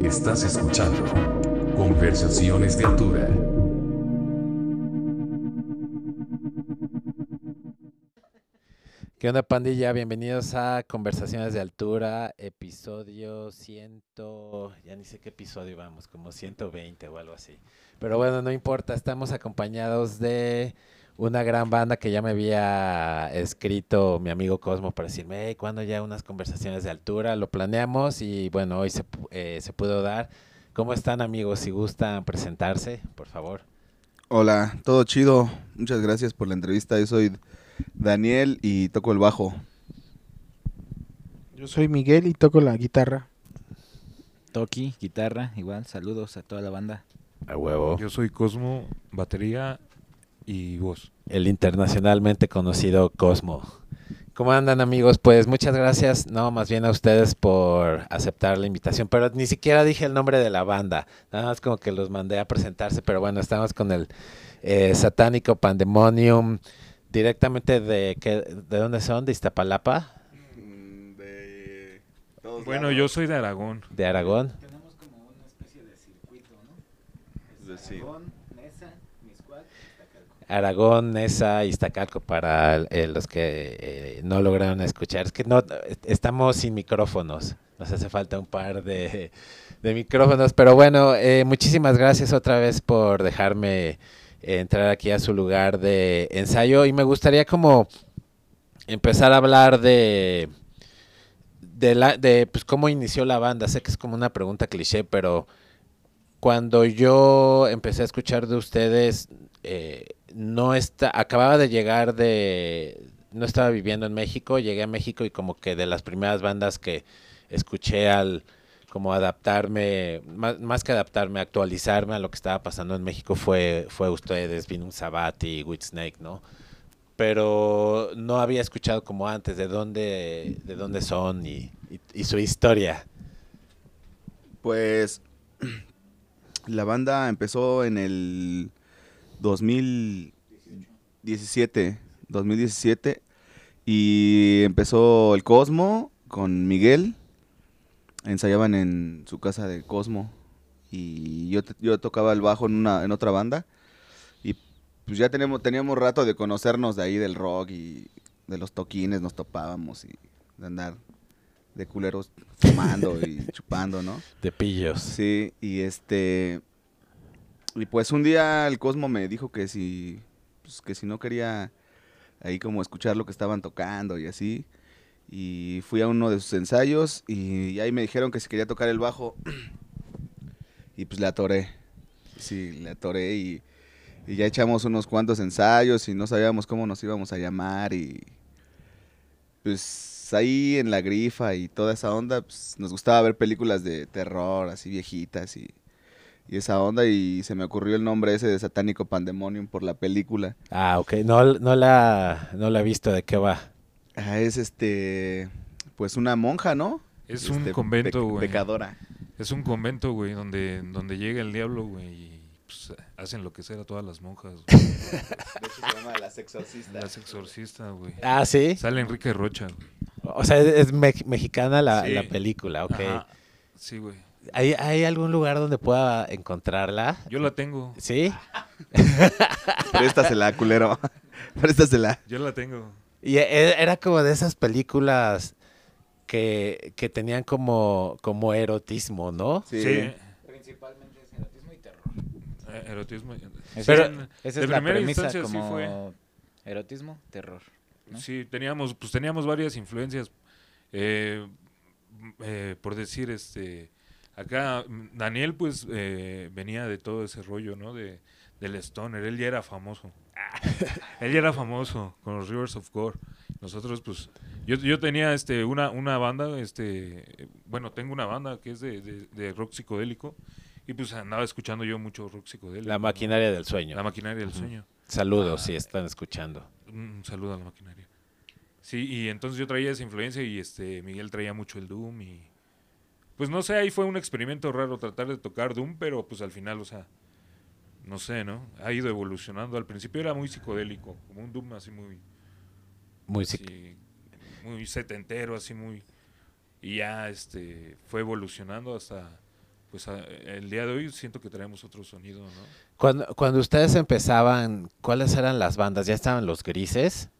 Estás escuchando Conversaciones de Altura. ¿Qué onda, pandilla? Bienvenidos a Conversaciones de Altura, episodio 100. Ya ni sé qué episodio vamos, como 120 o algo así. Pero bueno, no importa, estamos acompañados de una gran banda que ya me había escrito mi amigo Cosmo para decirme, hey, ¿cuándo ya unas conversaciones de altura? Lo planeamos y bueno, hoy se, eh, se pudo dar. ¿Cómo están amigos? Si gustan presentarse, por favor. Hola, todo chido. Muchas gracias por la entrevista. Yo soy Daniel y toco el bajo. Yo soy Miguel y toco la guitarra. Toki, guitarra, igual, saludos a toda la banda. A huevo. Yo soy Cosmo, batería y voz. el internacionalmente conocido Cosmo. ¿Cómo andan amigos? Pues muchas gracias, no, más bien a ustedes por aceptar la invitación, pero ni siquiera dije el nombre de la banda, nada más como que los mandé a presentarse, pero bueno, estamos con el eh, Satánico Pandemonium, directamente de, ¿qué- ¿de dónde son? ¿De Iztapalapa? De todos Bueno, lados. yo soy de Aragón. ¿De Aragón? Tenemos como una especie de circuito, ¿no? De- sí. Aragón, Nesa, Iztacalco para eh, los que eh, no lograron escuchar. Es que no est- estamos sin micrófonos. Nos hace falta un par de, micrófonos. Pero bueno, eh, muchísimas gracias otra vez por dejarme eh, entrar aquí a su lugar de ensayo. Y me gustaría como empezar a hablar de de la de pues cómo inició la banda. Sé que es como una pregunta cliché, pero cuando yo empecé a escuchar de ustedes, eh, no está, acababa de llegar de, no estaba viviendo en México, llegué a México y como que de las primeras bandas que escuché al como adaptarme, más, más que adaptarme, actualizarme a lo que estaba pasando en México fue, fue ustedes, Vinum Sabati, Whitsnake, ¿no? Pero no había escuchado como antes de dónde, de dónde son y, y- y su historia. Pues la banda empezó en el 2017, 2017 y empezó el Cosmo con Miguel. Ensayaban en su casa de Cosmo y yo, yo tocaba el bajo en una en otra banda y pues ya teníamos teníamos rato de conocernos de ahí del rock y de los toquines nos topábamos y de andar de culeros fumando y chupando, ¿no? De pillos. Sí, y este. Y pues un día el Cosmo me dijo que si. Pues que si no quería ahí como escuchar lo que estaban tocando y así. Y fui a uno de sus ensayos y ahí me dijeron que si quería tocar el bajo. Y pues le atoré. Sí, le atoré y, y ya echamos unos cuantos ensayos y no sabíamos cómo nos íbamos a llamar y pues ahí en la grifa y toda esa onda, pues, nos gustaba ver películas de terror, así viejitas y, y esa onda y se me ocurrió el nombre ese de Satánico Pandemonium por la película. Ah, ok. No, no, la, no la he visto. ¿De qué va? Ah, es este, pues una monja, ¿no? Es un Este, convento, pec- güey. Pecadora. Es un convento, güey, donde, donde llega el diablo, güey, y pues, hacen lo que sea a todas las monjas. güey. De hecho se llama Las Exorcistas. Las exorcistas, güey. Ah, sí. Sale Enrique Rocha, güey. O sea, es, es me- mexicana la, Sí. la película, ok. Ajá. Sí, güey. ¿Hay, ¿Hay algún lugar donde pueda encontrarla? Yo la tengo. ¿Sí? Préstasela, culero. Préstasela. Yo la tengo. Y e- era como de esas películas que, que tenían como, como erotismo, ¿no? Sí. Sí. Principalmente es erotismo y terror. Eh, Erotismo. Esa Pero- es- esa de es la primera premisa instancia sí como fue. erotismo, terror. ¿no? Sí, teníamos, pues teníamos varias influencias. Eh, eh, por decir, este, acá mm, Daniel, pues eh, venía de todo ese rollo, ¿no? De, del stoner. Él ya era famoso. Él ya era famoso con los Rivers of Gore. Nosotros, pues, yo, yo tenía este una, una banda, este, bueno, tengo una banda que es de, de- de rock psicodélico. Y pues andaba escuchando yo mucho rock psicodélico. La ¿no? maquinaria del sueño. La maquinaria del sueño. Saludos si están escuchando. Un saludo a la maquinaria. Sí, y entonces yo traía esa influencia y este Miguel traía mucho el Doom y pues no sé, ahí fue un experimento raro tratar de tocar Doom, pero pues al final, o sea, no sé, ¿no? Ha ido evolucionando. Al principio era muy psicodélico, como un Doom así muy Muy así, muy setentero, así muy y ya este fue evolucionando hasta pues a- el día de hoy siento que traemos otro sonido, ¿no? Cuando, cuando ustedes empezaban, ¿cuáles eran las bandas? ¿Ya estaban los grises?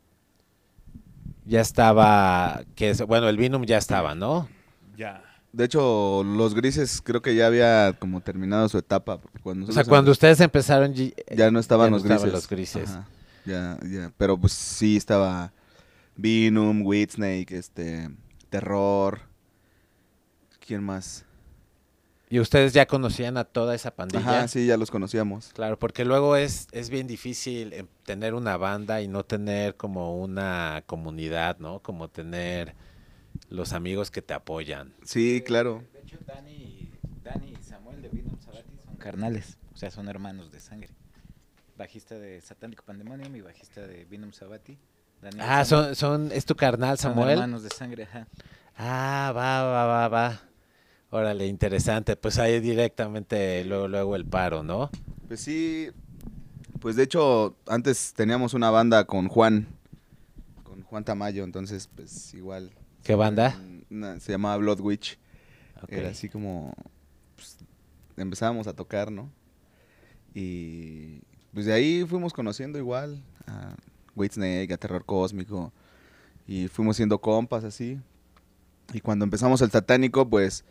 Ya estaba, que es, bueno, el Vinum ya estaba, ¿no? Ya. De hecho, los grises creo que ya había como terminado su etapa. porque Cuando O sea, cuando ustedes empezaron, empe- ya no estaban ya no los estaban grises. los grises. Ajá, ya, ya. Pero pues sí estaba Venom, Whitsnake, este, Terror. ¿Quién más? y ustedes ya conocían a toda esa pandilla. Ajá, sí, ya los conocíamos. Claro, porque luego es, es bien difícil em, tener una banda y no tener como una comunidad, ¿no? Como tener los amigos que te apoyan. Sí, claro. De hecho, Dani, Dani y Samuel de Venom Sabati son carnales, o sea, son hermanos de sangre. Bajista de Satánico Pandemonium y bajista de Venom Sabati. Dani y Ah, Samuel son, son, es tu carnal, son Samuel. hermanos de sangre, ajá. Ah, va, va, va, va. Órale, interesante. Pues ahí directamente luego, luego el paro, ¿no? Pues sí. Pues de hecho, antes teníamos una banda con Juan. Con Juan Tamayo, entonces, pues igual. ¿Qué banda? Una- se llamaba Blood Witch. Ok. Era así como. pues, empezábamos a tocar, ¿no? Y. Pues de ahí fuimos conociendo igual a Whitsnake, a Terror Cósmico. Y fuimos siendo compas así. Y cuando empezamos el satánico, pues.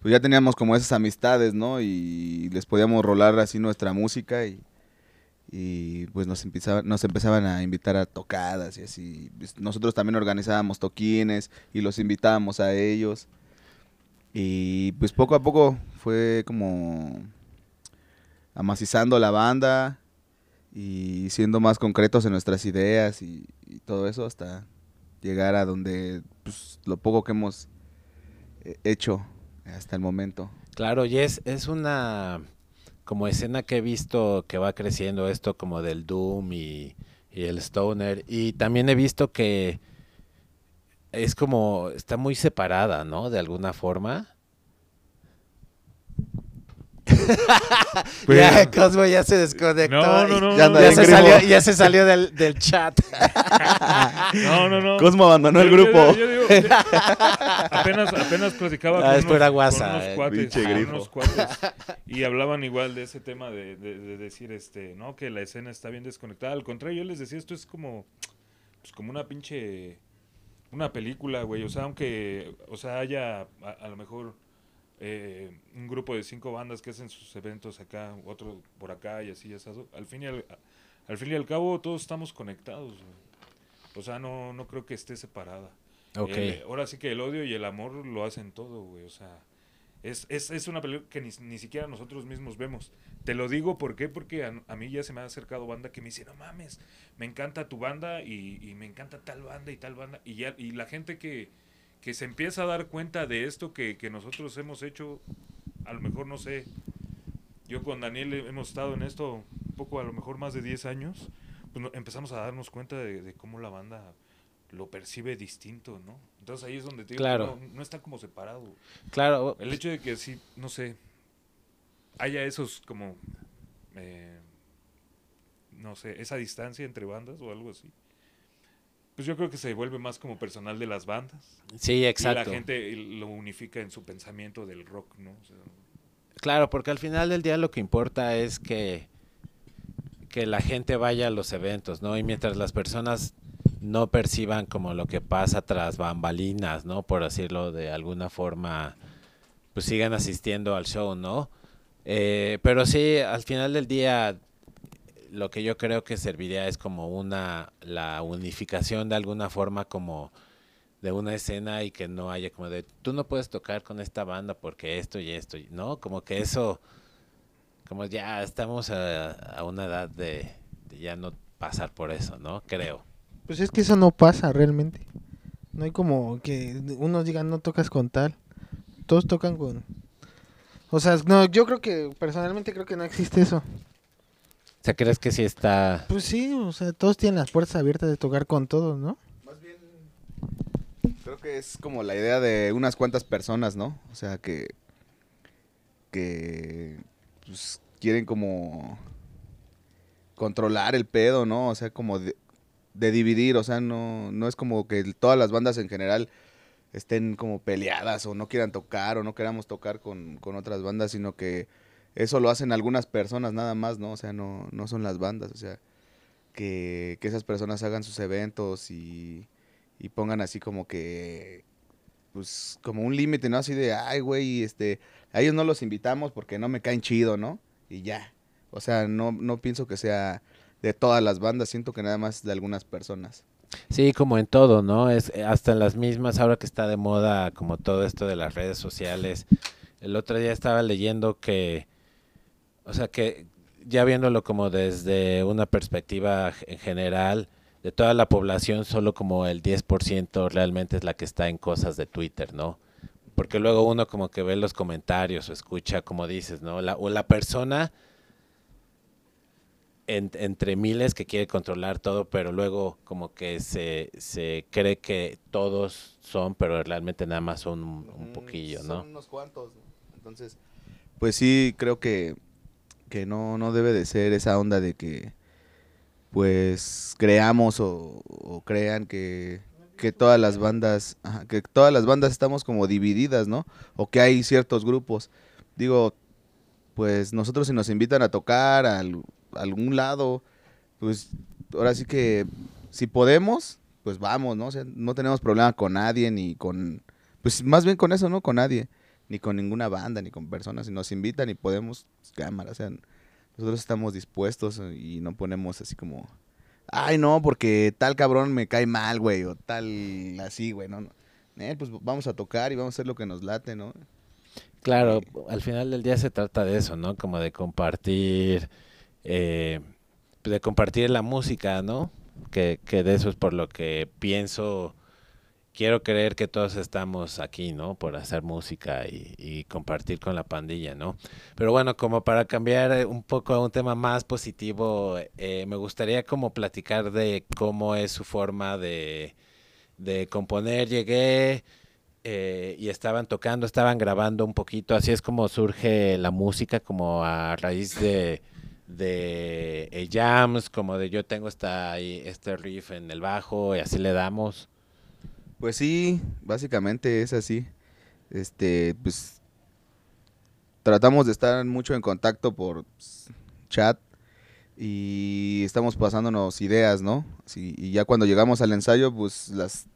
Pues ya teníamos como esas amistades, ¿no? Y les podíamos rolar así nuestra música y. Y pues nos, empezaban, nos empezaban a invitar a tocadas y así. Pues, Nosotros también organizábamos toquines y los invitábamos a ellos. Y pues poco a poco fue como amacizando la banda y siendo más concretos en nuestras ideas y, y todo eso hasta llegar a donde pues, lo poco que hemos eh, hecho hasta el momento. Claro, y es, es una como escena que he visto que va creciendo esto como del Doom y, y el Stoner. Y también he visto que es como, está muy separada, ¿no? De alguna forma. ya, Cosmo ya se desconectó. No, no, y no, ya se, salió, ya se salió del, del chat. no, no, no. Cosmo abandonó el Yo- yo- grupo. yo digo, yo- apenas, apenas platicaba Ah, con, unos, guasa, con unos eh. cuates, con unos cuates, y hablaban igual de ese tema de, de- de decir este no que la escena está bien desconectada al contrario yo les decía esto es como pues como una pinche una película güey o sea aunque o sea haya a, a lo mejor eh, un grupo de cinco bandas que hacen sus eventos acá otro por acá y así ya sabes, al fin y al, al fin y al cabo todos estamos conectados güey. o sea no no creo que esté separada ahora sí que el odio y el amor lo hacen todo, güey. O sea, es, es, es una película que ni, ni siquiera nosotros mismos vemos. Te lo digo, ¿por qué? Porque a, a mí ya se me ha acercado banda que me dice, no mames, me encanta tu banda y, y me encanta tal banda y tal banda. Y, ya, y la gente que, que se empieza a dar cuenta de esto que, que nosotros hemos hecho, a lo mejor, no sé, yo con Daniel hemos estado en esto un poco, a lo mejor más de 10 años, pues no- empezamos a darnos cuenta de, de cómo la banda lo percibe distinto, ¿no? Entonces ahí es donde te digo Claro. no, no está como separado. Claro, El hecho de que sí, no sé, haya esos como, eh, no sé, esa distancia entre bandas o algo así. Pues yo creo que se vuelve más como personal de las bandas. sí, Y exacto. la gente lo unifica en su pensamiento del rock, ¿no? O sea, Claro, porque al final del día lo que importa es que, que la gente vaya a los eventos, ¿no? Y mientras las personas no perciban como lo que pasa tras bambalinas, ¿no? Por decirlo de alguna forma, pues sigan asistiendo al show, ¿no? Eh, pero sí, al final del día, lo que yo creo que serviría es como una, la unificación de alguna forma como de una escena y que no haya como de tú no puedes tocar con esta banda porque esto y esto, ¿no? Como que eso, como ya estamos a, a una edad de, de ya no pasar por eso, ¿no? Creo. Pues es que eso no pasa realmente. No hay como que unos digan no tocas con tal. Todos tocan con... O sea, no, yo creo que personalmente creo que no existe eso. O sea, ¿crees que sí está...? Pues sí, o sea, todos tienen las puertas abiertas de tocar con todos, ¿no? Más bien, creo que es como la idea de unas cuantas personas, ¿no? O sea, que, que pues, quieren como controlar el pedo, ¿no? O sea, como de, de dividir, o sea, no, no es como que todas las bandas en general estén como peleadas o no quieran tocar o no queramos tocar con, con otras bandas, sino que eso lo hacen algunas personas nada más, ¿no? O sea, no, no son las bandas, o sea, que, que esas personas hagan sus eventos y, y pongan así como que, pues, como un límite, ¿no? Así de, ay, güey, este, a ellos no los invitamos porque no me caen chido, ¿no? Y ya. O sea, no, no pienso que sea de todas las bandas, siento que nada más de algunas personas. Sí, como en todo, ¿no? Es eh, hasta en las mismas, ahora que está de moda como todo esto de las redes sociales. El otro día estaba leyendo que, o sea, que ya viéndolo como desde una perspectiva en general, de toda la población, solo como el 10% realmente es la que está en cosas de Twitter, ¿no? Porque luego uno como que ve los comentarios o escucha, como dices, ¿no? La, o la persona en- entre miles que quiere controlar todo, pero luego como que se, se cree que todos son, pero realmente nada más son un, un poquillo, ¿no? Son unos cuantos. ¿no? Entonces, pues sí, creo que, que no, no debe de ser esa onda de que, pues, creamos o, crean que, que todas las bandas, que todas las bandas estamos como divididas, ¿no? O que hay ciertos grupos. Digo, pues nosotros si nos invitan a tocar a al- a algún lado, pues ahora sí que si podemos, pues vamos, ¿no? O sea, no tenemos problema con nadie ni con, pues más bien con eso, ¿no? Con nadie, ni con ninguna banda, ni con personas. Si nos invitan y podemos, pues, cámara, o sea, nosotros estamos dispuestos eh, y no ponemos así como, ay, no, porque tal cabrón me cae mal, güey, o tal así, güey, no, no. Eh, pues vamos a tocar y vamos a hacer lo que nos late, ¿no? Claro, al final del día se trata de eso, ¿no? Como de compartir, eh, de compartir la música, ¿no? Que, que de eso es por lo que pienso, quiero creer que todos estamos aquí, ¿no? Por hacer música y, compartir con la pandilla, ¿no? Pero bueno, como para cambiar eh, un poco a un tema más positivo, eh, me gustaría como platicar de cómo es su forma de, de componer. Llegué eh, y estaban tocando, estaban grabando un poquito, así es como surge la música, como a raíz de, de eh, jams, como de yo tengo esta, este riff en el bajo y así le damos. Pues sí, básicamente es así. Este, pues tratamos de estar mucho en contacto por chat y estamos pasándonos ideas, ¿no? Y ya cuando llegamos al ensayo, pues las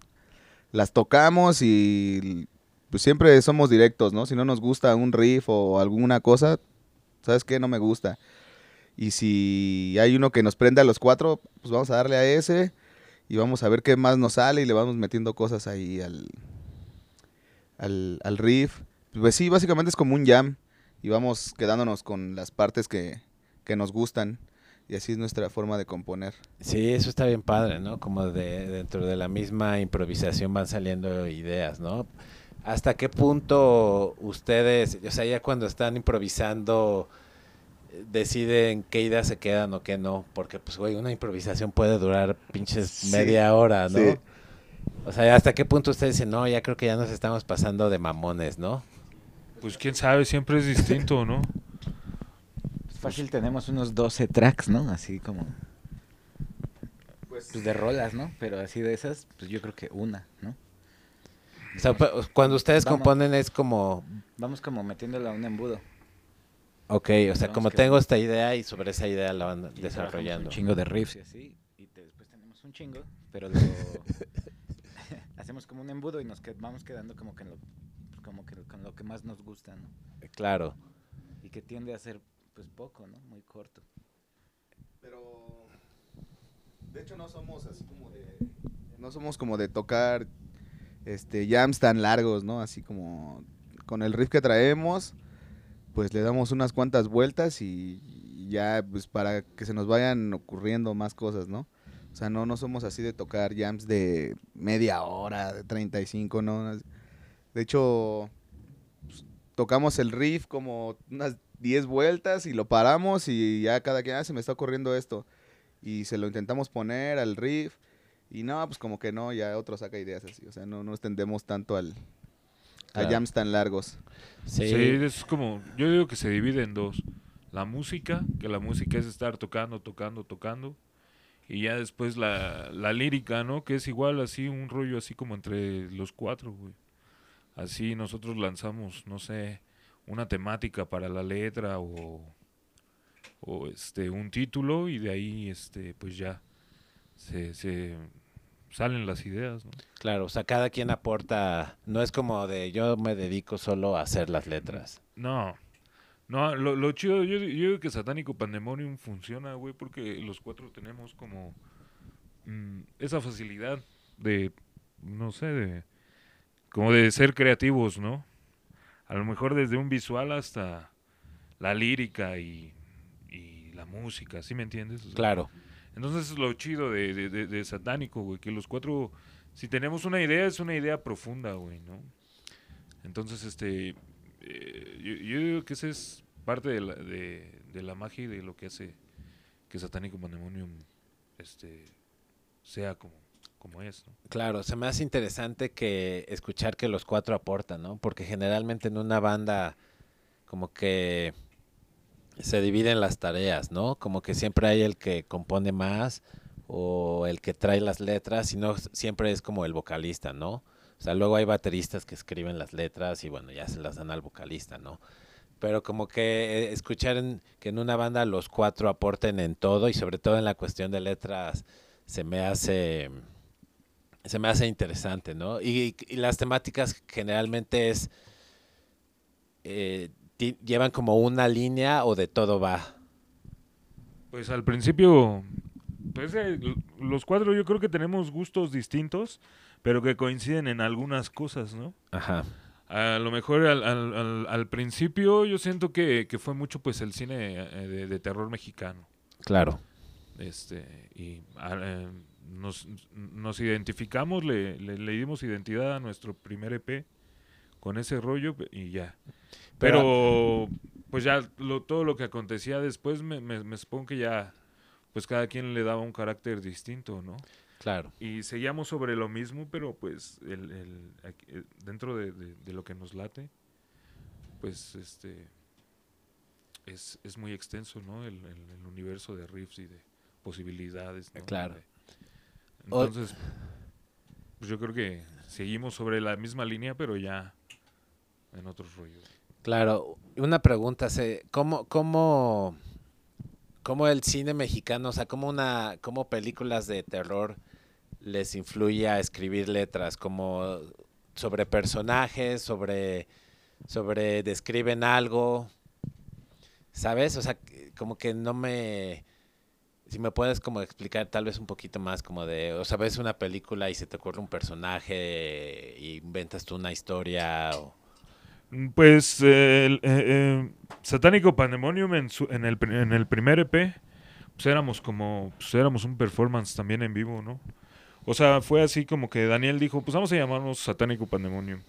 las tocamos y pues siempre somos directos, ¿no? Si no nos gusta un riff o alguna cosa, ¿sabes qué? No me gusta. Y si hay uno que nos prende a los cuatro, pues vamos a darle a ese y vamos a ver qué más nos sale y le vamos metiendo cosas ahí al, al, al riff. Pues sí, básicamente es como un jam y vamos quedándonos con las partes que, que nos gustan y así es nuestra forma de componer. Sí, eso está bien padre, ¿no? Como de dentro de la misma improvisación van saliendo ideas, ¿no? ¿Hasta qué punto ustedes, o sea, ya cuando están improvisando, deciden qué ideas se quedan o qué no? Porque, pues, güey, una improvisación puede durar pinches Sí, media hora, ¿no? sí. O sea, ¿hasta qué punto ustedes dicen, no, ya creo que ya nos estamos pasando de mamones, ¿no? Pues quién sabe, siempre es distinto, ¿no? Pues fácil tenemos unos 12 tracks, ¿no? Así como pues de rolas, ¿no? Pero así de esas, pues yo creo que una, ¿no? O sea, pu- cuando ustedes Vamos. componen es como, Vamos como metiéndola a un embudo. Ok, o sea, como tengo esta idea y sobre esa idea la van desarrollando. Un chingo de riffs y así. Y te- después tenemos un chingo, pero lo hacemos como un embudo y nos qued- vamos quedando como que, en lo, como que con lo que más nos gusta, ¿no? Claro. Y que tiende a ser pues poco, ¿no? Muy corto. Pero de hecho no somos así como de no somos como de tocar este jams tan largos, ¿no? Así como con el riff que traemos, pues le damos unas cuantas vueltas y ya pues para que se nos vayan ocurriendo más cosas, ¿no? O sea, no no somos así de tocar jams de media hora, de 35, ¿no? De hecho pues, tocamos el riff como unas 10 vueltas y lo paramos y ya cada quien, ah, se me está ocurriendo esto. Y se lo intentamos poner al riff y no, pues como que no, ya otro saca ideas así. O sea, no nos tendemos tanto al, a Claro. jams tan largos. Sí. Sí, es como, yo digo que se divide en dos. La música, que la música es estar tocando, tocando, tocando. Y ya después la, la lírica, ¿no? Que es igual así, un rollo así como entre los cuatro, güey. Así nosotros lanzamos, no sé, una temática para la letra o, o este, un título y de ahí, este, pues ya se, se salen las ideas, ¿no? Claro, o sea, cada quien aporta, no es como de yo me dedico solo a hacer las letras. No. No, lo, lo chido, yo, yo digo que Satánico Pandemonium funciona, güey, porque los cuatro tenemos como mm, esa facilidad de, no sé, de, como de ser creativos, ¿no? A lo mejor desde un visual hasta la lírica y, y la música, ¿sí me entiendes? O sea, Claro, entonces es lo chido de, de, de- Satánico, güey, que los cuatro, si tenemos una idea, es una idea profunda, güey, ¿no? Entonces, este, eh, yo, digo que esa es parte de la, de, de la magia y de lo que hace que Satánico Pandemonium, este, sea como, como es, ¿no? claro, se me hace interesante que escuchar que los cuatro aportan, ¿no? Porque generalmente en una banda como que se dividen las tareas, ¿no? Como que siempre hay el que compone más o el que trae las letras y no s- siempre es como el vocalista, ¿no? O sea, luego hay bateristas que escriben las letras y bueno, ya se las dan al vocalista, ¿no? Pero como que eh, escuchar que en una banda los cuatro aporten en todo y sobre todo en la cuestión de letras se me hace se me hace interesante, ¿no? Y, y las temáticas generalmente es eh, llevan como una línea o de todo va. Pues al principio, pues eh, los cuatro yo creo que tenemos gustos distintos, pero que coinciden en algunas cosas, ¿no? Ajá. A lo mejor al, al, al- al principio yo siento que, que fue mucho pues el cine eh, de, de terror mexicano. Claro. Este, y a- eh, nos, nos identificamos, le, le, le dimos identidad a nuestro primer EP con ese rollo y ya. Pero pues ya lo, todo lo que acontecía después me, me, me supongo que ya pues cada quien le daba un carácter distinto, ¿no? Claro. Y seguíamos sobre lo mismo, pero pues el, eh, dentro de, de- de lo que nos late, pues este es, es muy extenso, ¿no? El, el- universo de riffs y de posibilidades. ¿no? Claro. Entonces, pues yo creo que seguimos sobre la misma línea, pero ya en otros rollos. Claro. Una pregunta, ¿cómo, cómo, cómo el cine mexicano, o sea, cómo una, cómo películas de terror les influye a escribir letras, como sobre personajes, sobre, sobre describen algo, ¿sabes? O sea, como que no me, si me puedes como explicar tal vez un poquito más como de, o sea, ves una película y se te ocurre un personaje y inventas tú una historia o... Mm, Pues eh, eh, eh, Satánico Pandemonium en, su- en, el, en el primer EP, pues éramos como, pues éramos un performance también en vivo, ¿no? O sea, fue así como que Daniel dijo, pues vamos a llamarnos Satánico Pandemonium.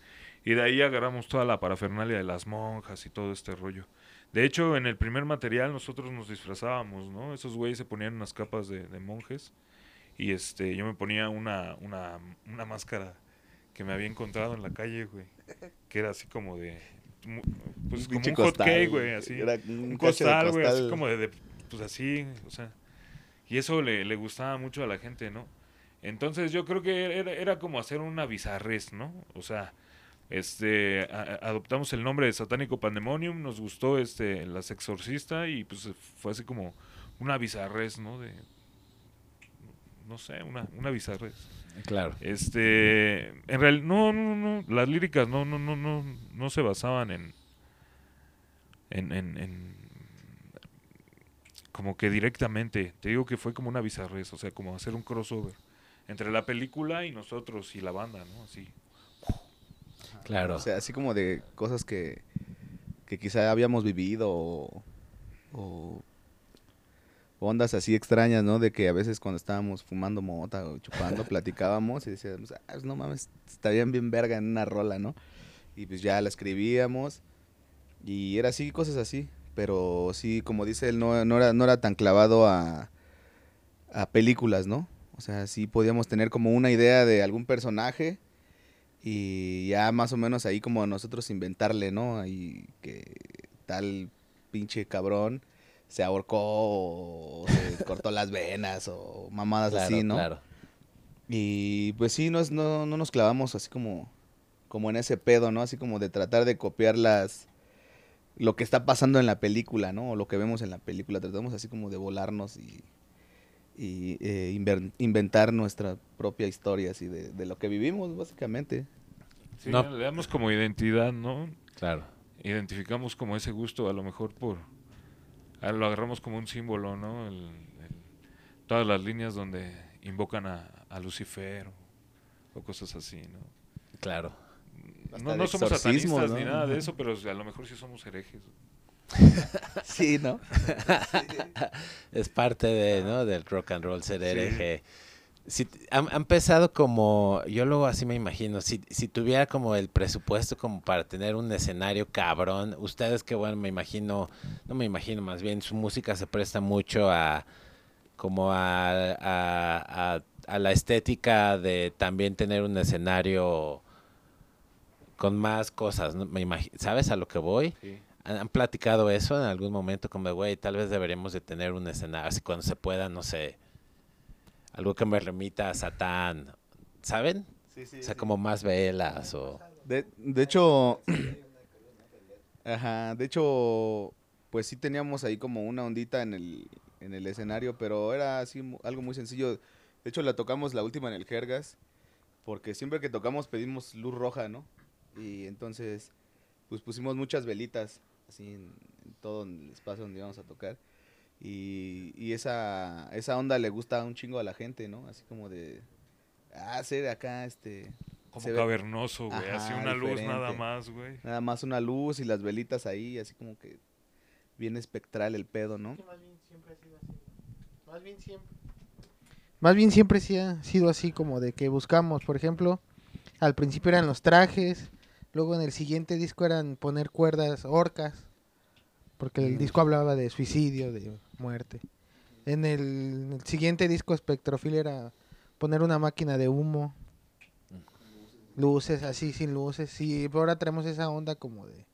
Y de ahí agarramos toda la parafernalia de las monjas y todo este rollo. De hecho, en el primer material nosotros nos disfrazábamos, ¿no? Esos güeyes se ponían unas capas de, de monjes y este yo me ponía una, una, una máscara que me había encontrado en la calle, güey. Que era así como de... Pues como un hot cake, güey, así. Era Un costal, güey, así como de, de- Pues así, o sea... Y eso le, le gustaba mucho a la gente, ¿no? Entonces yo creo que era, era como hacer una bizarrez, ¿no? O sea, este, a- a- adoptamos el nombre de Satánico Pandemonium, nos gustó este, Las Exorcista y pues fue así como una bizarrez, ¿no? De, no sé, una, una bizarrez. Claro. Este, en realidad, no, no, no, las líricas no, no, no, no, no se basaban en, en, en, en- como que directamente, te digo que fue como una bizarrez, o sea, como hacer un crossover entre la película y nosotros y la banda, ¿no? Así. Claro. O sea, así como de cosas que, que quizá habíamos vivido o, o ondas así extrañas, ¿no? De que a veces cuando estábamos fumando mota o chupando, platicábamos y decíamos, ah, pues no mames, estarían bien verga en una rola, ¿no? Y pues ya la escribíamos y era así, cosas así. Pero sí, como dice él, no, no, era, no era tan clavado a, a películas, ¿no? O sea, sí podíamos tener como una idea de algún personaje y ya más o menos ahí como nosotros inventarle, ¿no? Ahí que tal pinche cabrón se ahorcó o se cortó las venas o mamadas Claro, así, ¿no? claro. Y pues sí, no, es- no, no nos clavamos así como, como en ese pedo, ¿no? Así como de tratar de copiar las lo que está pasando en la película, ¿no? O lo que vemos en la película. Tratamos así como de volarnos y, y eh, inver- inventar nuestra propia historia así de, de lo que vivimos, básicamente. Sí, No. le damos como identidad, ¿no? Claro. Identificamos como ese gusto, a lo mejor por... ah, Lo agarramos como un símbolo, ¿no? El- el- todas las líneas donde invocan a, a Lucifer o, o cosas así, ¿no? Claro. No, no somos satanistas ¿no? ni nada de eso, pero a lo mejor sí somos herejes. Sí, ¿no? Es parte de, ¿no? del rock and roll ser hereje. Si, han, han pensado como, yo luego así me imagino, si, si tuviera como el presupuesto como para tener un escenario cabrón, ustedes que bueno, me imagino, no me imagino, más bien su música se presta mucho a como a, a, a- a la estética de también tener un escenario con más cosas, ¿no? me ¿sabes a lo que voy? ¿Han, han platicado eso en algún momento? Como, güey, tal vez deberíamos de tener un escenario, así cuando se pueda, no sé, algo que me remita a Satán, ¿saben? o sea, como más velas o... De, de hecho, ajá, de hecho, pues sí teníamos ahí como una ondita en el, en el escenario, pero era así algo muy sencillo. De hecho, la tocamos la última en el Jergas, porque siempre que tocamos pedimos luz roja, ¿no? Y entonces, pues pusimos muchas velitas, así en, en todo el espacio donde íbamos a tocar. Y, y esa, esa onda le gusta un chingo a la gente, ¿no? Así como de, ah, ser acá, este... Como cavernoso, güey. Así una luz nada más, güey. Nada más una luz y las velitas ahí, así como que bien espectral el pedo, ¿no? Más bien siempre ha sido así. Más bien siempre. Más bien siempre sí ha sido así como de que buscamos, por ejemplo, al principio eran los trajes, luego en el siguiente disco eran poner cuerdas, orcas, porque el disco hablaba de suicidio, de muerte. En el, en el siguiente disco Spectrofil era poner una máquina de humo, luces así sin luces, y ahora tenemos esa onda como de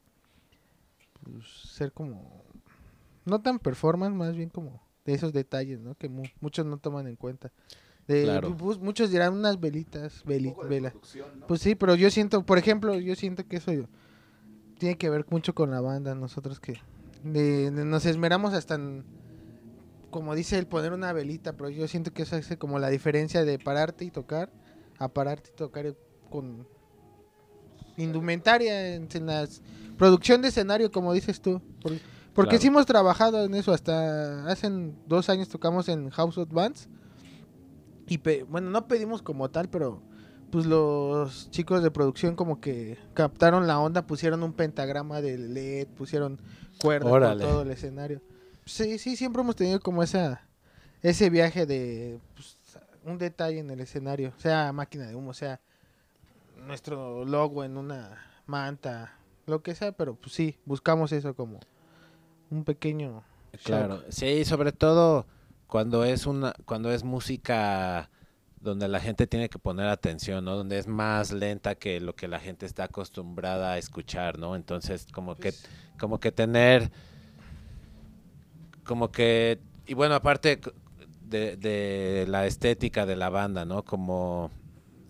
pues, ser como no tan performance, más bien como de esos detalles, ¿no? Que mu- muchos no toman en cuenta. De, Claro. muchos dirán unas velitas, veli- vela. Pues sí, pero yo siento, por ejemplo, yo siento que eso tiene que ver mucho con la banda, nosotros que de- de- nos esmeramos hasta en, como dice el poner una velita, pero yo siento que eso hace como la diferencia de pararte y tocar a pararte y tocar con indumentaria en, en la producción de escenario, como dices tú. Por- porque Claro. sí hemos trabajado en eso, hasta hace dos años tocamos en House of Bands. Y pe- bueno, no pedimos como tal, pero pues los chicos de producción como que captaron la onda, pusieron un pentagrama de LED, pusieron cuerdas por todo el escenario. Sí, sí, siempre hemos tenido como esa ese viaje de pues, un detalle en el escenario, sea máquina de humo, sea nuestro logo en una manta, lo que sea, pero pues sí, buscamos eso como un pequeño shock. Claro, sí, sobre todo cuando es una, cuando es música donde la gente tiene que poner atención, ¿no? Donde es más lenta que lo que la gente está acostumbrada a escuchar, ¿no? Entonces, como que, como que tener, como que, y bueno, aparte de, de la estética de la banda, ¿no? Como,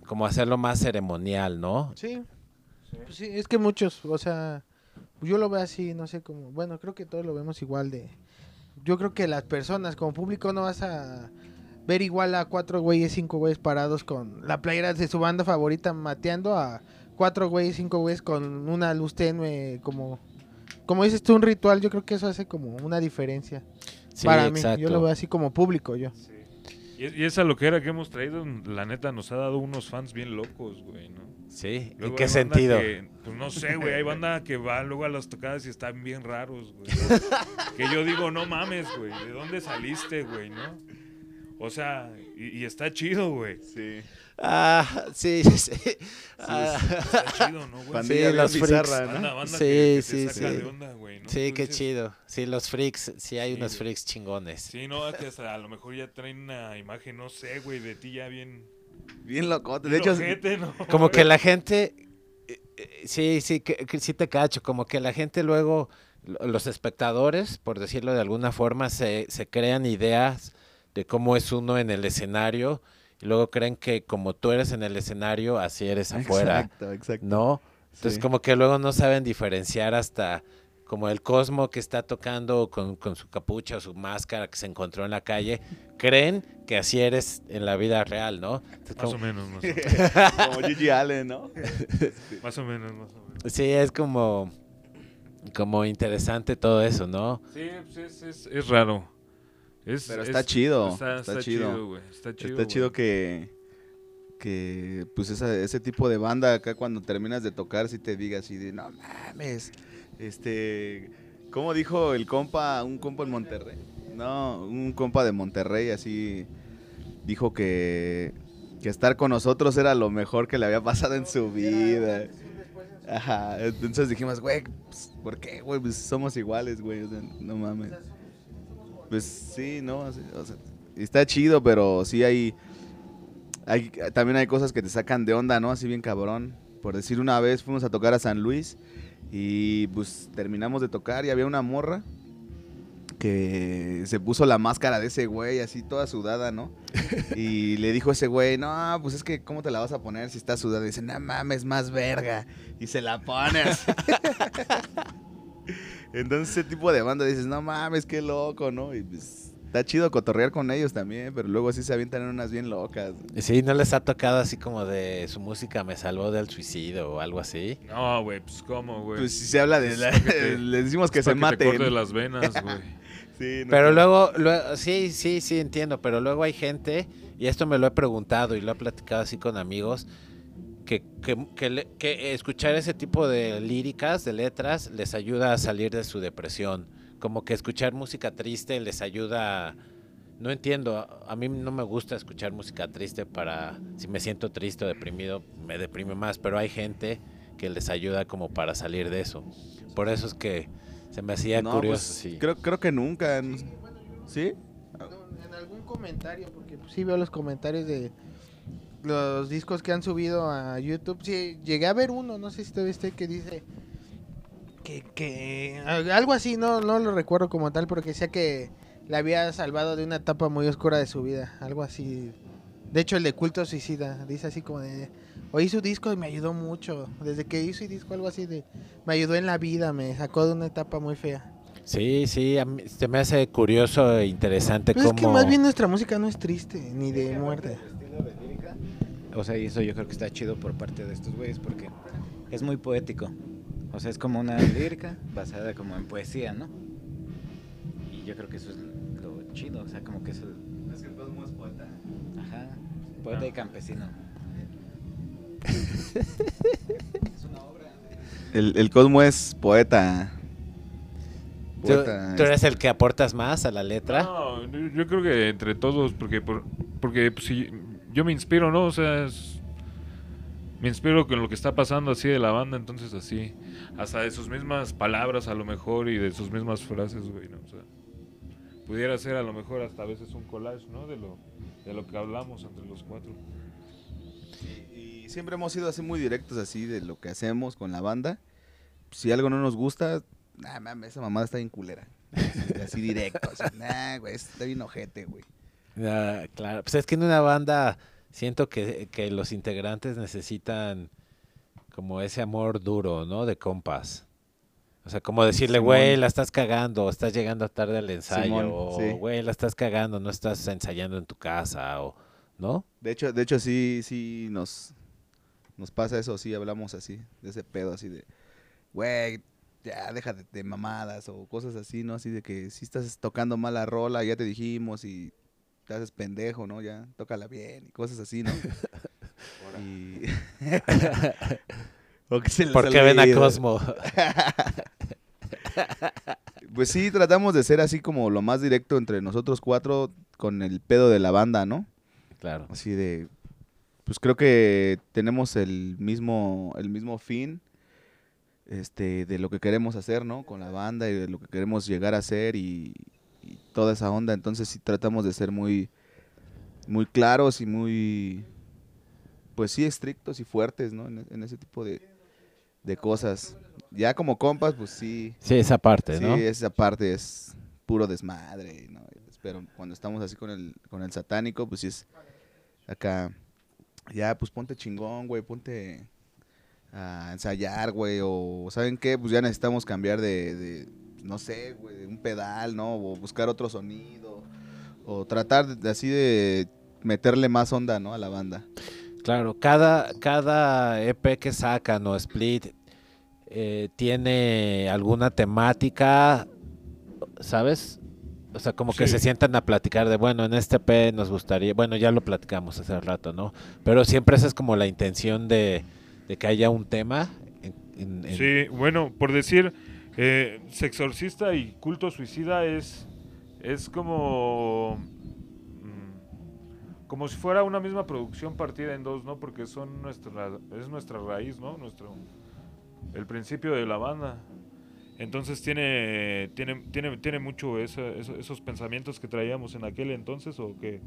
como hacerlo más ceremonial, ¿no? Sí. Pues sí, es que muchos, o sea, yo lo veo así, no sé cómo, bueno, creo que todos lo vemos igual de, yo creo que las personas como público no vas a ver igual a cuatro güeyes, cinco güeyes parados con la playera de su banda favorita mateando a cuatro güeyes, cinco güeyes con una luz tenue, como, como dices tú, un ritual, yo creo que eso hace como una diferencia Sí, para mí, exacto. yo lo veo así como público, yo. Y, es- y esa loquera que hemos traído, la neta, nos ha dado unos fans bien locos, güey, ¿no? Sí, ¿en qué sentido? que, pues no sé, güey, hay banda que va luego a las tocadas y están bien raros, güey. que yo digo, no mames, güey, ¿de dónde saliste, güey, no? O sea, y, y está chido, güey. Sí. Ah, sí, sí. Ah, Está chido, ¿no, güey? Pandilla Sí, los freaks. Banda, banda Sí, que, que sí, sí. de onda, güey, ¿no? Sí, qué dices, chido. Sí, los freaks, sí hay Sí, unos güey. freaks chingones. Sí, no, que hasta a lo mejor ya traen una imagen, no sé, güey, de ti ya bien... Bien locote. De hecho. Como que la gente, eh, eh, sí, sí, que, que sí te cacho, como que la gente luego lo- los espectadores, por decirlo de alguna forma, se, se crean ideas de cómo es uno en el escenario y luego creen que como tú eres en el escenario, así eres afuera, Exacto, exacto. ¿no? Entonces Sí. como que luego no saben diferenciar hasta como el Cosmo que está tocando con, con su capucha o su máscara que se encontró en la calle, creen que así eres en la vida real, ¿no? Entonces, Más o menos, más o menos. Como Gigi Allen, ¿no? Más o menos, más o menos. Sí, es como, como interesante todo eso, ¿no? Sí, pues es, es, es raro. Es, Pero es- está chido, Está, está está chido. chido, güey. Está chido. Está chido güey. que, que pues esa- ese tipo de banda acá cuando terminas de tocar si te diga así de no mames, este, ¿cómo dijo el compa, un compa en Monterrey? No, un compa de Monterrey así dijo que, que estar con nosotros era lo mejor que le había pasado en su vida. Ajá, entonces dijimos, güey, pues, ¿por qué, güey? Pues somos iguales, güey, o sea, no mames. Pues sí, ¿no? O sea, está chido, pero sí hay, hay... También hay cosas que te sacan de onda, ¿no? Así bien cabrón. Por decir, una vez fuimos a tocar a San Luis y pues terminamos de tocar y había una morra que se puso la máscara de ese güey así toda sudada, ¿no? Y le dijo a ese güey, no, pues es que ¿cómo te la vas a poner si estás sudada? Y dice, no mames, más verga. Y se la pone así. Entonces ese tipo de banda dices, no mames, qué loco, ¿no? Y pues está chido cotorrear con ellos también, pero luego sí se avientan en unas bien locas. Sí, ¿no les ha tocado así como de su música me salvó del suicidio o algo así? No, güey, pues cómo, güey. Pues si se habla de... La- que te- les decimos que se para te maten. corte las venas, güey. Sí, no Pero luego, luego, sí, sí, sí, entiendo, pero luego hay gente, y esto me lo he preguntado y lo he platicado así con amigos, que, que, que le- que escuchar ese tipo de líricas, de letras, les ayuda a salir de su depresión. Como que escuchar música triste les ayuda... No entiendo, a- mí no me gusta escuchar música triste para... Si me siento triste o deprimido, me deprime más, pero hay gente que les ayuda como para salir de eso. Por eso es que se me hacía No, curioso, pues, sí. creo, creo que nunca. ¿Sí? No, en algún comentario, porque sí veo los comentarios de los discos que han subido a YouTube. Sí, llegué a ver uno, no sé si todavía esté, que dice que, que al- algo así, no, no lo recuerdo como tal, pero que decía que le había salvado de una etapa muy oscura de su vida, algo así. De hecho, el de Culto Suicida, dice así como de, oí su disco y me ayudó mucho. Desde que hizo el disco, algo así de, me ayudó en la vida, me sacó de una etapa muy fea. Sí, sí, a mí- se me hace curioso e interesante Pues es cómo... que más bien nuestra música no es triste, ni de muerte. O sea, y eso yo creo que está chido por parte de estos güeyes porque es muy poético. O sea, es como una lírica basada como en poesía, ¿no? Y yo creo que eso es lo chido, o sea, como que eso... Es que el Cosmo es poeta. Ajá, poeta y campesino. es una obra. El, el Cosmo es poeta. ¿Tú, Poeta, tú eres el que aportas más a la letra? No, yo- yo creo que entre todos, porque por- porque pues, si yo me inspiro, ¿no? O sea, es- me inspiro con lo que está pasando así de la banda, entonces así, hasta de sus mismas palabras a lo mejor y de sus mismas frases, güey, ¿no? O sea, pudiera ser a lo mejor hasta a veces un collage, ¿no? De lo, de lo que hablamos entre los cuatro. Y, siempre hemos sido así muy directos así de lo que hacemos con la banda. Si algo no nos gusta, esa mamada está bien culera. Así, así directo, así, nah, güey, está bien ojete, güey. Ah, claro, pues es que en una banda siento que, que los integrantes necesitan como ese amor duro, ¿no? De compas. O sea, como decirle, güey, la estás cagando, o estás llegando tarde al ensayo, Simón, o sí. güey, la estás cagando, no estás ensayando en tu casa, o ¿no? De hecho, de hecho sí, sí nos, nos pasa eso, sí hablamos así, de ese pedo así de, güey, ya déjate de mamadas o cosas así, ¿no? Así de que si estás tocando mal la rola, ya te dijimos y te haces pendejo, ¿no? Ya, tócala bien y cosas así, ¿no? y... Se les Porque ven a. Cosmo. Pues sí, tratamos de ser así como lo más directo entre nosotros cuatro con el pedo de la banda, ¿no? claro. Así de, pues creo que tenemos el mismo, el mismo fin, este, de lo que queremos hacer, ¿no? Con la banda y de lo que queremos llegar a hacer y toda esa onda. Entonces sí tratamos de ser muy, muy claros y muy, pues sí, estrictos y fuertes, ¿no? En, en ese tipo de, de cosas. Ya como compas, pues sí. Sí, esa parte, Sí, ¿no? esa parte es puro desmadre, ¿no? Pero cuando estamos así con el, con el satánico, pues sí es acá, ya, pues ponte chingón, güey, ponte a ensayar, güey, o ¿saben qué? Pues ya necesitamos cambiar de, de, no sé, güey, un pedal, ¿no? O buscar otro sonido, o tratar de- así de meterle más onda, ¿no? A la banda. Claro, cada, cada EP que sacan o split eh, tiene alguna temática, ¿sabes? O sea, como que Sí. se sientan a platicar de, bueno, en este EP nos gustaría, bueno, ya lo platicamos hace rato, ¿no? Pero siempre esa es como la intención de, de que haya un tema. en- en- en- Sí, bueno, por decir, eh, Sexorcista y Culto Suicida es, es como, mm, como si fuera una misma producción partida en dos, ¿no? Porque son nuestra, es nuestra raíz, ¿no? Nuestro, el principio de la banda. Entonces tiene, tiene, tiene, tiene mucho eso- esos pensamientos que traíamos en aquel entonces o que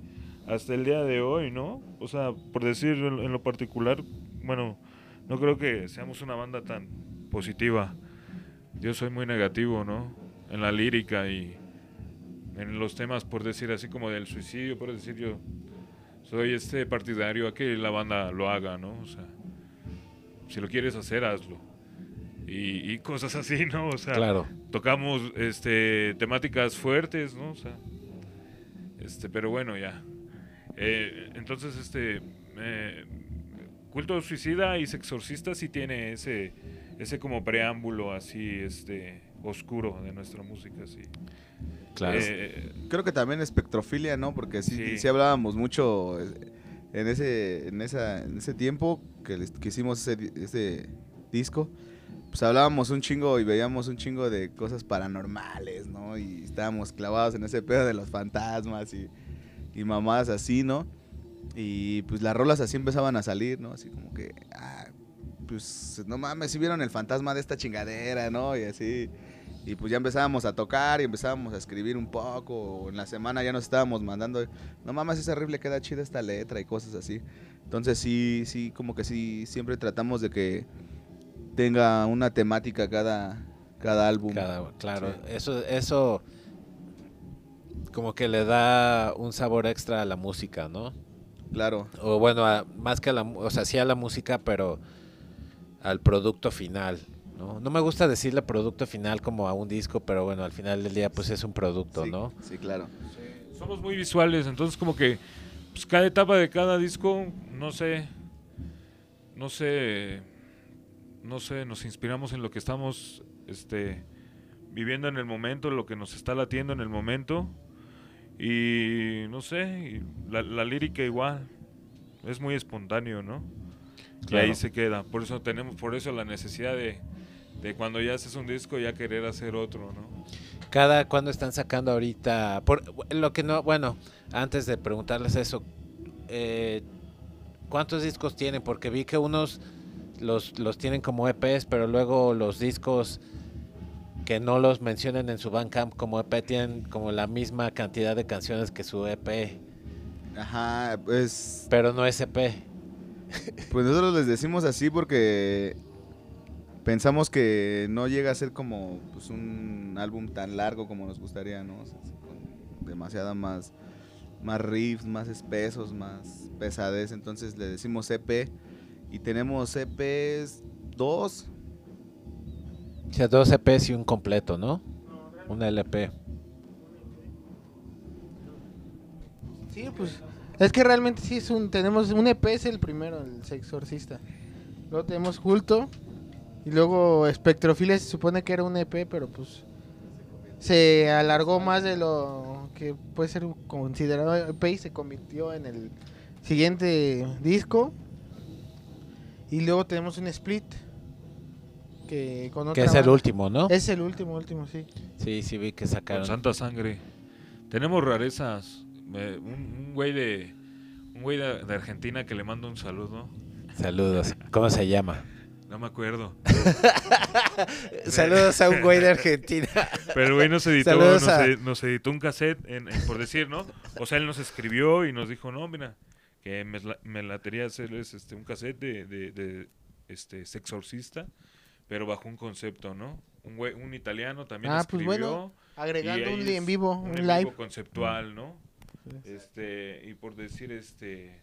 hasta el día de hoy, ¿no? O sea, por decir en, en lo particular, bueno, no creo que seamos una banda tan positiva. Yo soy muy negativo, ¿no? En la lírica y en los temas, por decir así como del suicidio, por decir yo soy este partidario a que la banda lo haga, ¿no? O sea, si lo quieres hacer, hazlo. Y, y cosas así, ¿no? O sea, Claro. tocamos este temáticas fuertes, ¿no? O sea, este, pero bueno, ya. Eh, entonces, este eh, culto suicida y sexorcista sí tiene ese ese como preámbulo así este oscuro de nuestra música, sí. Claro. Eh, Creo que también espectrofilia, ¿no? Porque sí, Sí. sí hablábamos mucho eh, en ese, en esa, en ese tiempo que, les- que hicimos ese, ese disco. Pues hablábamos un chingo y veíamos un chingo de cosas paranormales, ¿no? Y estábamos clavados en ese pedo de los fantasmas y, y mamadas así, ¿no? Y pues las rolas así empezaban a salir, ¿no? Así como que, ah, pues no mames, si vieron el fantasma de esta chingadera, ¿no? Y así. Y pues ya empezábamos a tocar y empezábamos a escribir un poco. o en la semana ya nos estábamos mandando, no mames, es horrible, queda chida esta letra y cosas así. Entonces sí, sí, como que sí, siempre tratamos de que tenga una temática cada, cada álbum. Cada- claro, Sí. eso, eso como que le da un sabor extra a la música, ¿no? Claro, O bueno, a- más que a la, o sea, sí a la música, pero al producto final, ¿no? No me gusta decirle producto final como a un disco, pero bueno, al final del día pues es un producto, sí, ¿no? Sí, claro. somos muy visuales, entonces como que pues, cada etapa de cada disco, no sé, no sé, no sé, nos inspiramos en lo que estamos este, viviendo en el momento, lo que nos está latiendo en el momento y no sé, y la, la lírica igual, es muy espontáneo, ¿no? Y ahí se queda, por eso tenemos, por eso la necesidad de, de cuando ya haces un disco ya querer hacer otro, ¿no? Cada cuando están sacando ahorita, por lo que no, bueno, antes de preguntarles eso, eh, ¿cuántos discos tienen? Porque vi que unos los, los tienen como EPs, pero luego los discos que no los mencionan en su Bandcamp como EP tienen como la misma cantidad de canciones que su EP, Ajá, pues, pero no es E EP. Pues nosotros les decimos así porque pensamos que no llega a ser como pues, un álbum tan largo como nos gustaría, ¿no? O sea, así con demasiada más, más riffs, más espesos, más pesadez. Entonces le decimos EP y tenemos EPs dos. O sea, dos EPs y un completo, ¿no? Un LP. Sí, pues es que realmente sí es un tenemos un EP es el primero, el Sexorcista. Luego tenemos Culto y luego Espectrofilia se supone que era un EP, pero pues se alargó más de lo que puede ser considerado EP y se convirtió en el siguiente disco. Y luego tenemos un split que con Que es el banda. último, ¿no? Es el último, último, sí. Sí, sí vi que Con sacaron. santa sangre. Tenemos rarezas. Eh, un, un güey de un güey de, de Argentina que le mando un saludo. Saludos. ¿Cómo se llama? No me acuerdo. Saludos a un güey de Argentina. Pero el güey nos editó, nos, a- edi- nos editó un cassette, en- en- por decir, ¿no? O sea, él nos escribió y nos dijo, no, mira, que me, la- me latería hacerles este, un cassette de, de, de, este, Sexorcista, pero bajo un concepto, ¿no? Un, güey- un italiano también Ah, pues escribió. bueno, Agregando un en vivo, un live. vivo conceptual, ¿no? Este, y por decir, este,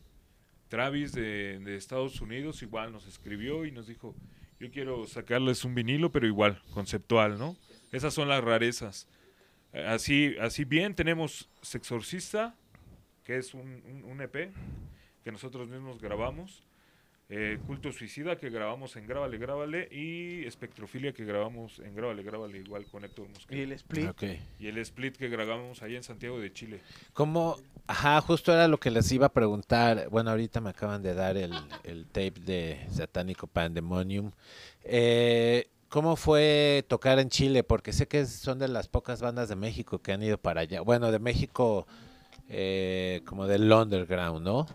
Travis de, de Estados Unidos igual nos escribió y nos dijo, yo quiero sacarles un vinilo, pero igual, conceptual, ¿no? Esas son las rarezas. Eh, Así, así bien tenemos Sexorcista, que es un, un- un EP que nosotros mismos grabamos. Eh, Culto Suicida, que grabamos en Grábale, Grábale. Y Espectrofilia, que grabamos en Grábale, Grábale, igual con Héctor Y Mosquera. el split. Y el split que grabamos allá en Santiago de Chile. ¿Cómo? Ajá, justo era lo que les iba a preguntar. Bueno, ahorita me acaban de dar el, el tape de Satánico Pandemonium. Eh, ¿Cómo fue tocar en Chile? Porque sé que son de las pocas bandas de México que han ido para allá. Bueno, de México, eh, como del underground, ¿no?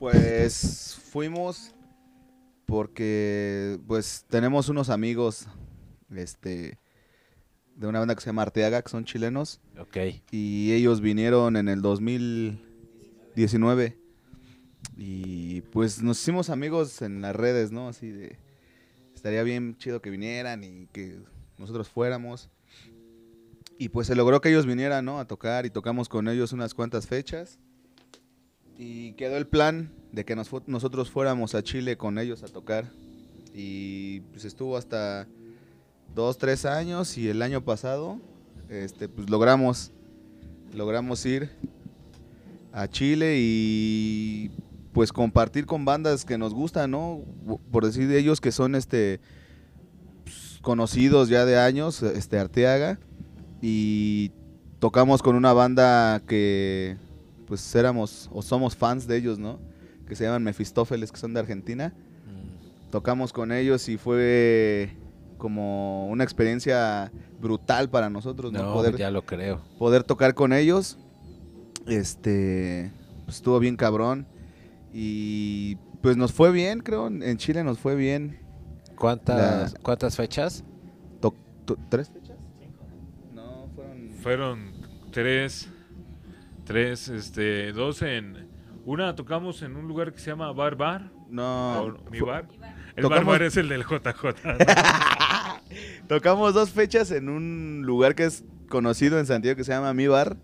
Pues fuimos porque pues tenemos unos amigos este de una banda que se llama Arteaga, que son chilenos, Ok. y ellos vinieron en el 2019 y pues nos hicimos amigos en las redes, ¿no? Así de estaría bien chido que vinieran y que nosotros fuéramos. Y pues se logró que ellos vinieran, ¿no? A tocar y tocamos con ellos unas cuantas fechas. Y quedó el plan de que nos nosotros fuéramos a Chile con ellos a tocar. Y pues estuvo hasta dos, tres años y el año pasado este, pues logramos, logramos ir a Chile y pues compartir con bandas que nos gustan, ¿no? Por decir de ellos que son este pues, conocidos ya de años, este Arteaga y tocamos con una banda que pues éramos o somos fans de ellos, ¿no? Que se llaman Mefistófeles, que son de Argentina. Mm, Tocamos con ellos y fue como una experiencia brutal para nosotros, ¿no? No, Poder, ya lo creo. poder tocar con ellos. Este, pues, estuvo bien cabrón. Y pues nos fue bien, creo. En Chile nos fue bien. ¿Cuántas, La- ¿cuántas fechas? To- to- ¿Tres fechas? No, fueron... Fueron tres, tres, este, dos en... Una tocamos en un lugar que se llama Bar Bar. No, o mi bar. El tocamos- Bar Bar es el del JJ. ¿no? Tocamos dos fechas en un lugar que es conocido en Santiago que se llama Mi Bar.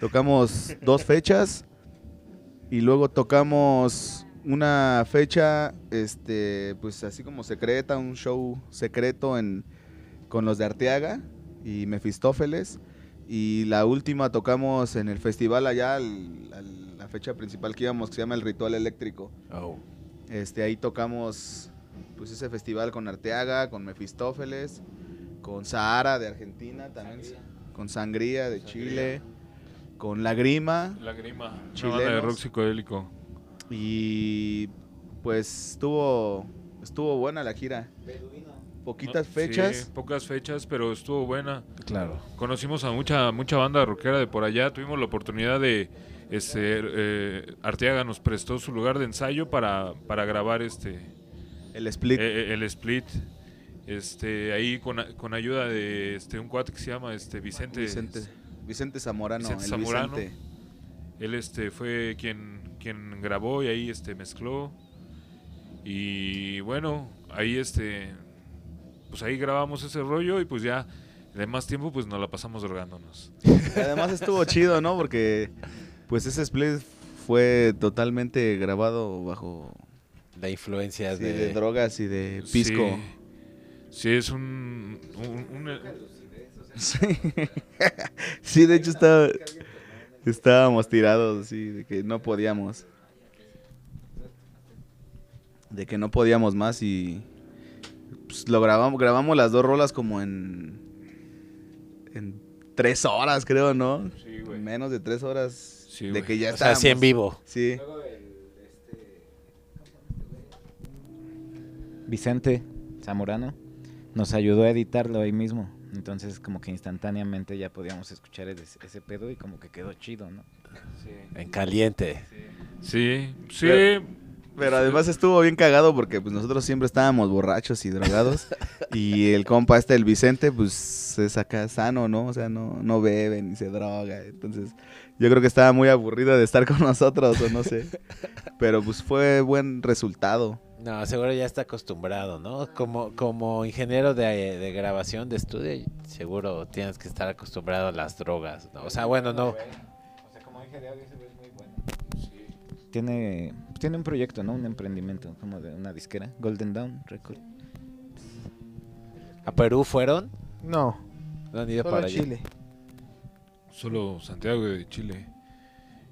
Tocamos dos fechas y luego tocamos una fecha, este, pues así como secreta, un show secreto en, con los de Arteaga y Mefistófeles. Y la última tocamos en el festival allá, al- al- la fecha principal que íbamos, que se llama El Ritual Eléctrico. Oh. Este, ahí tocamos pues ese festival con Arteaga, con Mefistófeles, con Sahara de Argentina también, con Sangría de Chile, con Lagrima La grima. Una banda de rock psicodélico. y pues estuvo estuvo buena la gira. Poquitas No, fechas. sí, pocas fechas, pero estuvo buena. Claro. Conocimos a mucha mucha banda rockera de por allá. Tuvimos la oportunidad de este eh, Arteaga nos prestó su lugar de ensayo para, para grabar este El split. eh, eh, el split. Este ahí con, con ayuda de este un cuate que se llama este Vicente. Vicente, Vicente Zamorano, Vicente el Zamorano. Vicente. Él este fue quien quien grabó y ahí este mezcló. Y bueno, ahí este pues ahí grabamos ese rollo y pues ya de más tiempo pues nos la pasamos drogándonos. Además estuvo chido, ¿no? Porque pues ese split fue totalmente grabado bajo La influencia sí, de... de drogas y de pisco. Sí, sí, es un, un- un- Sí. Sí, de hecho estaba, estábamos tirados, sí, de que no podíamos. De que no podíamos más y pues, lo grabamos, grabamos las dos rolas como en en tres horas, creo, ¿no? Sí, güey. Menos de tres horas Sí, de que ya O sea, así en vivo. Sí. Vicente Zamorano nos ayudó a editarlo ahí mismo. Entonces como que instantáneamente ya podíamos escuchar ese, ese pedo y como que quedó chido, ¿no? En caliente. Sí, sí. Pero- Pero además estuvo bien cagado porque pues nosotros siempre estábamos borrachos y drogados y el compa este, el Vicente, pues es acá sano, ¿no? O sea, no, no bebe ni se droga. Entonces yo creo que estaba muy aburrido de estar con nosotros o no sé. Pero pues fue buen resultado. No, seguro ya está acostumbrado, ¿no? Como, como ingeniero de, de grabación, de estudio, seguro tienes que estar acostumbrado a las drogas, ¿no? O sea, bueno, no. O sea, como ingeniero es muy bueno. Tiene, tiene un proyecto, ¿no? Un emprendimiento, como de una disquera, Golden Dawn Record. ¿A Perú fueron? No, No han ido solo para allá. Chile. Solo Santiago de Chile.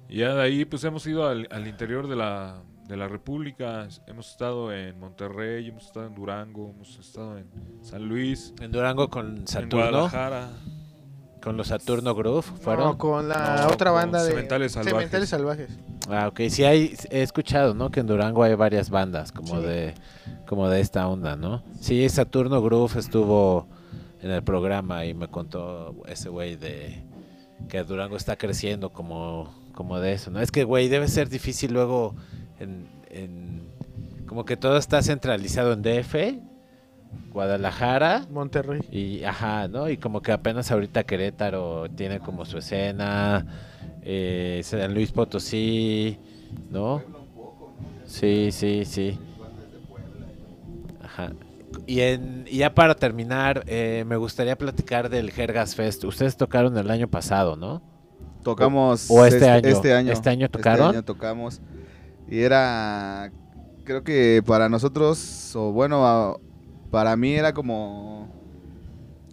Y ya de ahí pues hemos ido al, al interior de la, de la República. Hemos estado en Monterrey, hemos estado en Durango, hemos estado en San Luis, En Durango con en Saturno, Guadalajara. con los Saturno Groove, ¿fueron? No, con la No, otra con banda de Sementales Salvajes. Sementales Salvajes. Ah, ok, sí hay, he escuchado, ¿no? Que en Durango hay varias bandas como Sí. de como de esta onda, ¿no? Sí, Saturno Groove estuvo en el programa y me contó ese güey de que Durango está creciendo como, como de eso, ¿no? Es que, güey, debe ser difícil luego en, en- como que todo está centralizado en DF, Guadalajara Monterrey. y ajá, ¿no? Y como que apenas ahorita Querétaro tiene como su escena, eh, San Luis Potosí, ¿no? Sí, sí, sí. Ajá. Y, en, y ya para terminar, eh, me gustaría platicar del Jergas Fest. Ustedes tocaron el año pasado, ¿no? Tocamos O este año. Este año, ¿Este año tocaron? Este año tocamos. Y era, creo que para nosotros, o bueno, a- para mí era como...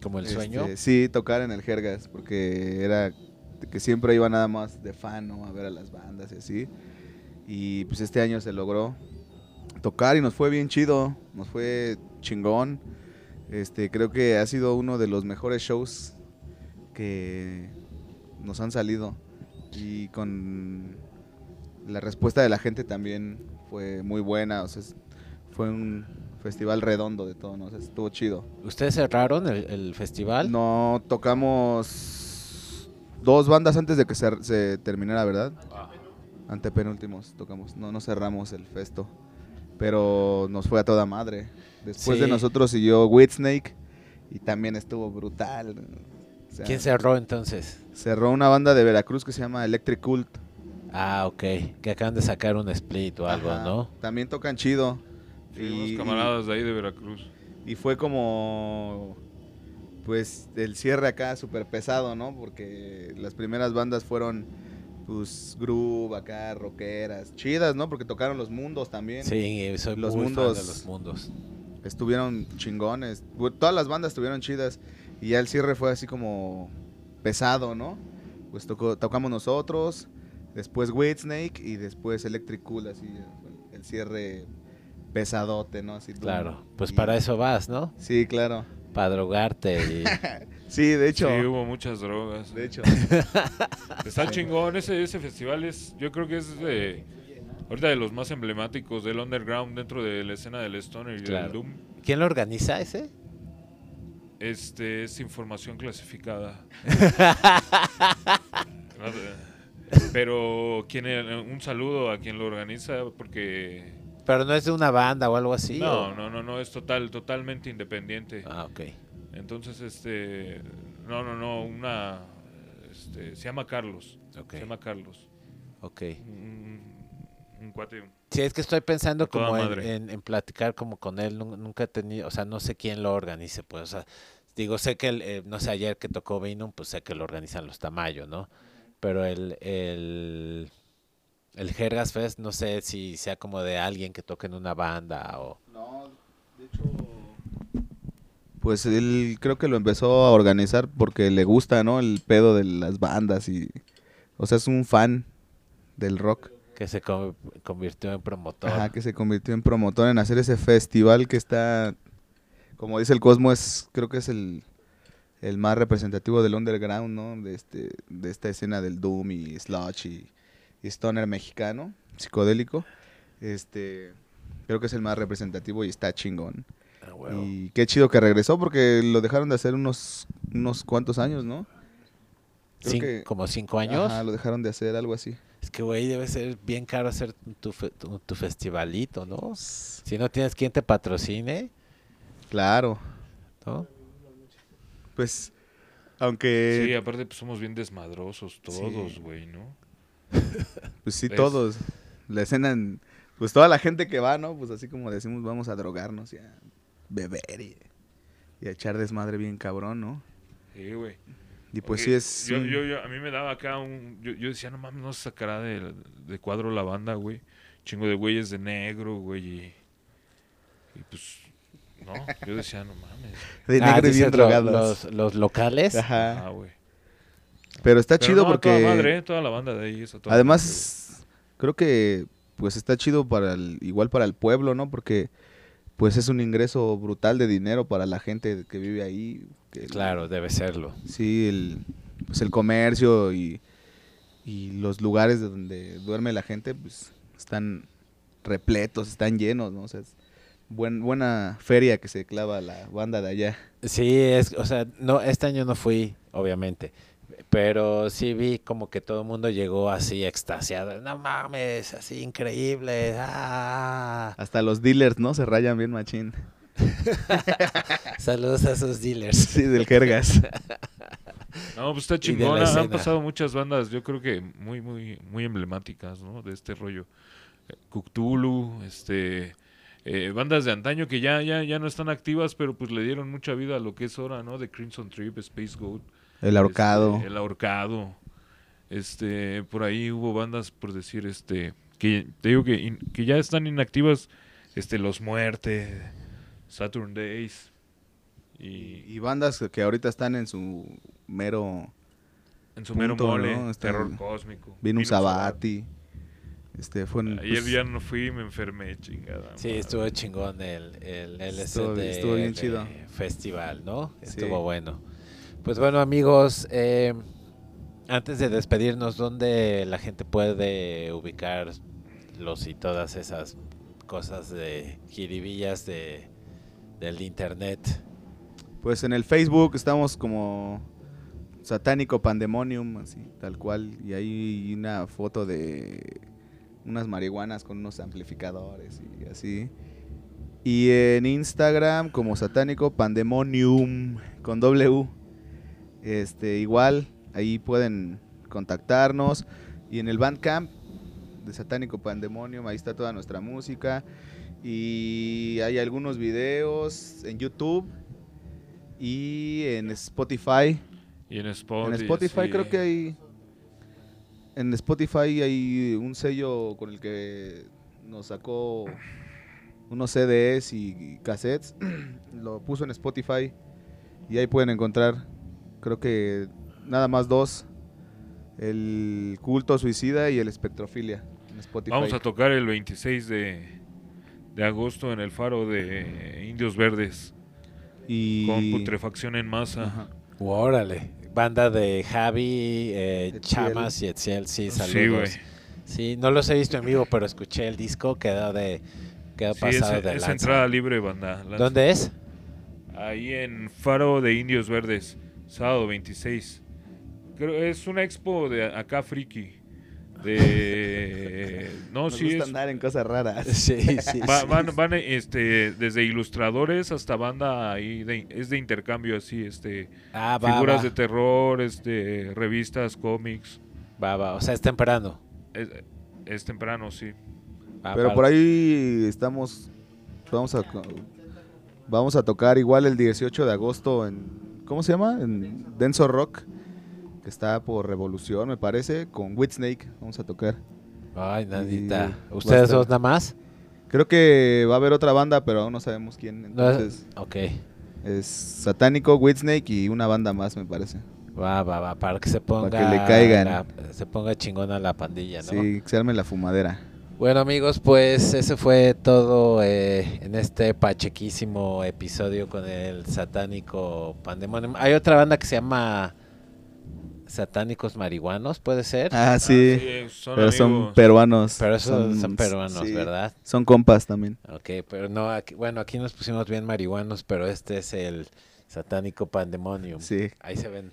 Como el este, sueño. sí, tocar en el Jergas, porque era que siempre iba nada más de fan, ¿no? A ver a las bandas y así. Y pues este año se logró tocar y nos fue bien chido, nos fue chingón. Este, creo que ha sido uno de los mejores shows que nos han salido. Y con la respuesta de la gente también fue muy buena. O sea, fue un festival redondo de todo, ¿no? Estuvo chido. ¿Ustedes cerraron el, el festival? No tocamos dos bandas antes de que se, se terminara, ¿verdad? Antepenúltimos tocamos. No, no cerramos el festo. Pero nos fue a toda madre. Después de nosotros siguió Whitsnake y también estuvo brutal. O sea, ¿Quién cerró entonces? cerró una banda de Veracruz que se llama Electric Cult. Ah, ok. Que acaban de sacar un split o algo, Ajá. ¿no? También tocan chido. Sí, Y- unos camaradas de ahí de Veracruz. Y fue como, pues, el cierre acá súper pesado, ¿no? Porque las primeras bandas fueron, pues, groove acá, rockeras, chidas, ¿no? Porque tocaron los mundos también. Sí, soy Los muy fan mundos- de los mundos. Estuvieron chingones. Todas las bandas estuvieron chidas. Y ya el cierre fue así como pesado, ¿no? Pues tocó, tocamos nosotros, después Whitsnake y después Electric Cool, así, el cierre pesadote, ¿no? Así, Claro, pues y- para eso vas, ¿no? Sí, claro. Para drogarte y... Sí, de hecho. Sí, hubo muchas drogas. De hecho. Está chingón, ese, ese festival es, yo creo que es de, ahorita de los más emblemáticos del underground dentro de la escena del Stoner y Claro. del Doom. ¿Quién lo organiza ese? Este es información clasificada. Pero quien, un saludo a quien lo organiza porque Pero no es de una banda o algo así. no, ¿o? no, no, no es total, totalmente independiente. Ah, ok. Entonces, este, no, no, no, una, este, se llama Carlos, se llama Carlos, Ok. un, un cuate. Sí, es que estoy pensando como en, madre. en- en platicar como con él. nun- Nunca he tenido, o sea, no sé quién lo organice, pues, o sea, digo, sé que, el, eh, no sé, ayer que tocó Vinum, pues sé que lo organizan los Tamayo, ¿no? Pero el, el, el Jergas Fest, no sé si sea como de alguien que toque en una banda o... No, de hecho. Pues él creo que lo empezó a organizar porque le gusta, ¿no? El pedo de las bandas y. O sea, es un fan del rock. que se co- convirtió en promotor. Ajá, que se convirtió en promotor en hacer ese festival que está. Como dice el Cosmo, es, creo que es el, el más representativo del underground, ¿no? De, este, de esta escena del Doom y Sludge y Stoner mexicano, psicodélico. Este, creo que es el más representativo y está chingón. Ah. Y qué chido que regresó porque lo dejaron de hacer unos, unos cuantos años, ¿no? creo Cin- que- como cinco años. Ajá, lo dejaron de hacer, algo así. Es que, güey, debe ser bien caro hacer tu, fe- tu, tu festivalito, ¿no? Si no tienes quien te patrocine, Claro. ¿no? Pues, aunque... Sí, aparte pues somos bien desmadrosos todos, Sí. güey, ¿no? Pues sí, todos. La escena en- pues toda la gente que va, ¿no? Pues así como decimos, vamos a drogarnos y a beber y, y a echar desmadre bien cabrón, ¿no? Sí, güey. Y pues sí es... Yo, yo, yo- a mí me daba acá un. Yo, yo decía, no mames, no se sacará de, de cuadro la banda, güey. Chingo de güeyes de negro, güey. Y, y pues. No, yo decía, no mames. de Ah, negro y bien. Los, los locales. Ajá. Ah, güey. Pero está Pero chido no, porque... Toda madre, ¿eh? toda la banda de ahí. es a toda madre, Además, creo que pues está chido para el, igual para el pueblo, ¿no? Porque pues es un ingreso brutal de dinero para la gente que vive ahí. que el- Claro, debe serlo. Sí, el, pues el comercio y, y los lugares de donde duerme la gente, pues están repletos, están llenos, ¿no? O sea, es buen, buena feria que se clava la banda de allá. Sí, es, o sea, no, este año no fui, obviamente, pero sí vi como que todo el mundo llegó así extasiado. No mames, así increíble. Ah. Hasta los dealers, ¿no? Se rayan bien machín. Saludos a sus dealers. Sí, del jergas. No, pues está chingona. Han pasado muchas bandas, yo creo que muy, muy, muy emblemáticas, ¿no? De este rollo. Eh, Cthulhu, este. eh, bandas de antaño que ya, ya, ya no están activas, pero pues le dieron mucha vida a lo que es ahora, ¿no? De Crimson Trip, Space Goat. El ahorcado. este, el ahorcado. Este, por ahí hubo bandas, por decir, este, que te digo que, in- que ya están inactivas, este, Los Muerte, Saturn Days. Y Y bandas que ahorita están en su mero... en su mero punto, mole, ¿no? Está- Terror Cósmico. Vino un Venus Sabati. Este, fue en- Ayer pues, ya no fui y me enfermé, chingada. Sí, madre. estuvo chingón el, el LSD Estuvo- estuvo bien chido. festival, ¿no? Sí. Estuvo bueno. Pues bueno, amigos, eh, antes de despedirnos, ¿dónde la gente puede ubicar los y todas esas cosas de jiribillas de, del internet? Pues en el Facebook estamos como Satánico Pandemonium, así, tal cual. Y hay una foto de unas marihuanas con unos amplificadores y así. Y en Instagram como Satánico Pandemonium con W. Este, igual, ahí pueden contactarnos. Y en el Bandcamp de Satánico Pandemonium, ahí está toda nuestra música. Y hay algunos videos en YouTube y en Spotify. Y en Spotify. en Spotify sí. creo que hay. En Spotify hay un sello con el que nos sacó unos CDs y cassettes. Lo puso en Spotify y ahí pueden encontrar, creo que nada más dos: el culto suicida y el espectrofilia. En Spotify. Vamos a tocar el 26 de, de agosto en el faro de Indios Verdes. y Con putrefacción en masa. Ajá. Órale, banda de Javi, eh. Chamas y Etziel, sí, Sí, saludos. güey. Sí, no los he visto en vivo, pero escuché el disco, quedó de quedó Sí, es, pasado de es lanza. entrada libre, banda. Lanza. ¿Dónde es? Ahí en Faro de Indios Verdes, sábado 26. Creo es una expo de acá friki. De no, Nos sí gusta es andar en cosas raras. Sí, sí. Va- sí. van, van, este desde ilustradores hasta banda ahí de- es de intercambio así este Ah, va, figuras va, de terror este revistas cómics va, va, o sea, es temprano. es, es temprano sí Va, Pero por ahí estamos. Vamos a. Vamos a tocar igual el 18 de agosto en. ¿Cómo se llama? En Denso Rock. Que está por Revolución, me parece. Con Whitsnake. Vamos a tocar. Ay, nadita. Y- ¿Ustedes dos nada más? Creo que va a haber otra banda, pero aún no sabemos quién. No, Entonces, ok. es Satánico, Whitsnake y una banda más, me parece. Va, va, va, para que se ponga que le caigan. la- se ponga chingona la pandilla, ¿no? Sí, que se arme la fumadera. Bueno amigos, pues ese fue todo eh, en este pachequísimo episodio con el satánico pandemonium. Hay otra banda que se llama Satánicos Marihuanos, ¿puede ser? Ah, sí. son pero son peruanos. Pero esos son, peruanos, sí, ¿verdad? Son compas también. Ok, pero no, aquí, bueno, aquí nos pusimos bien marihuanos, pero este es el satánico pandemonium. Sí. Ahí se ven.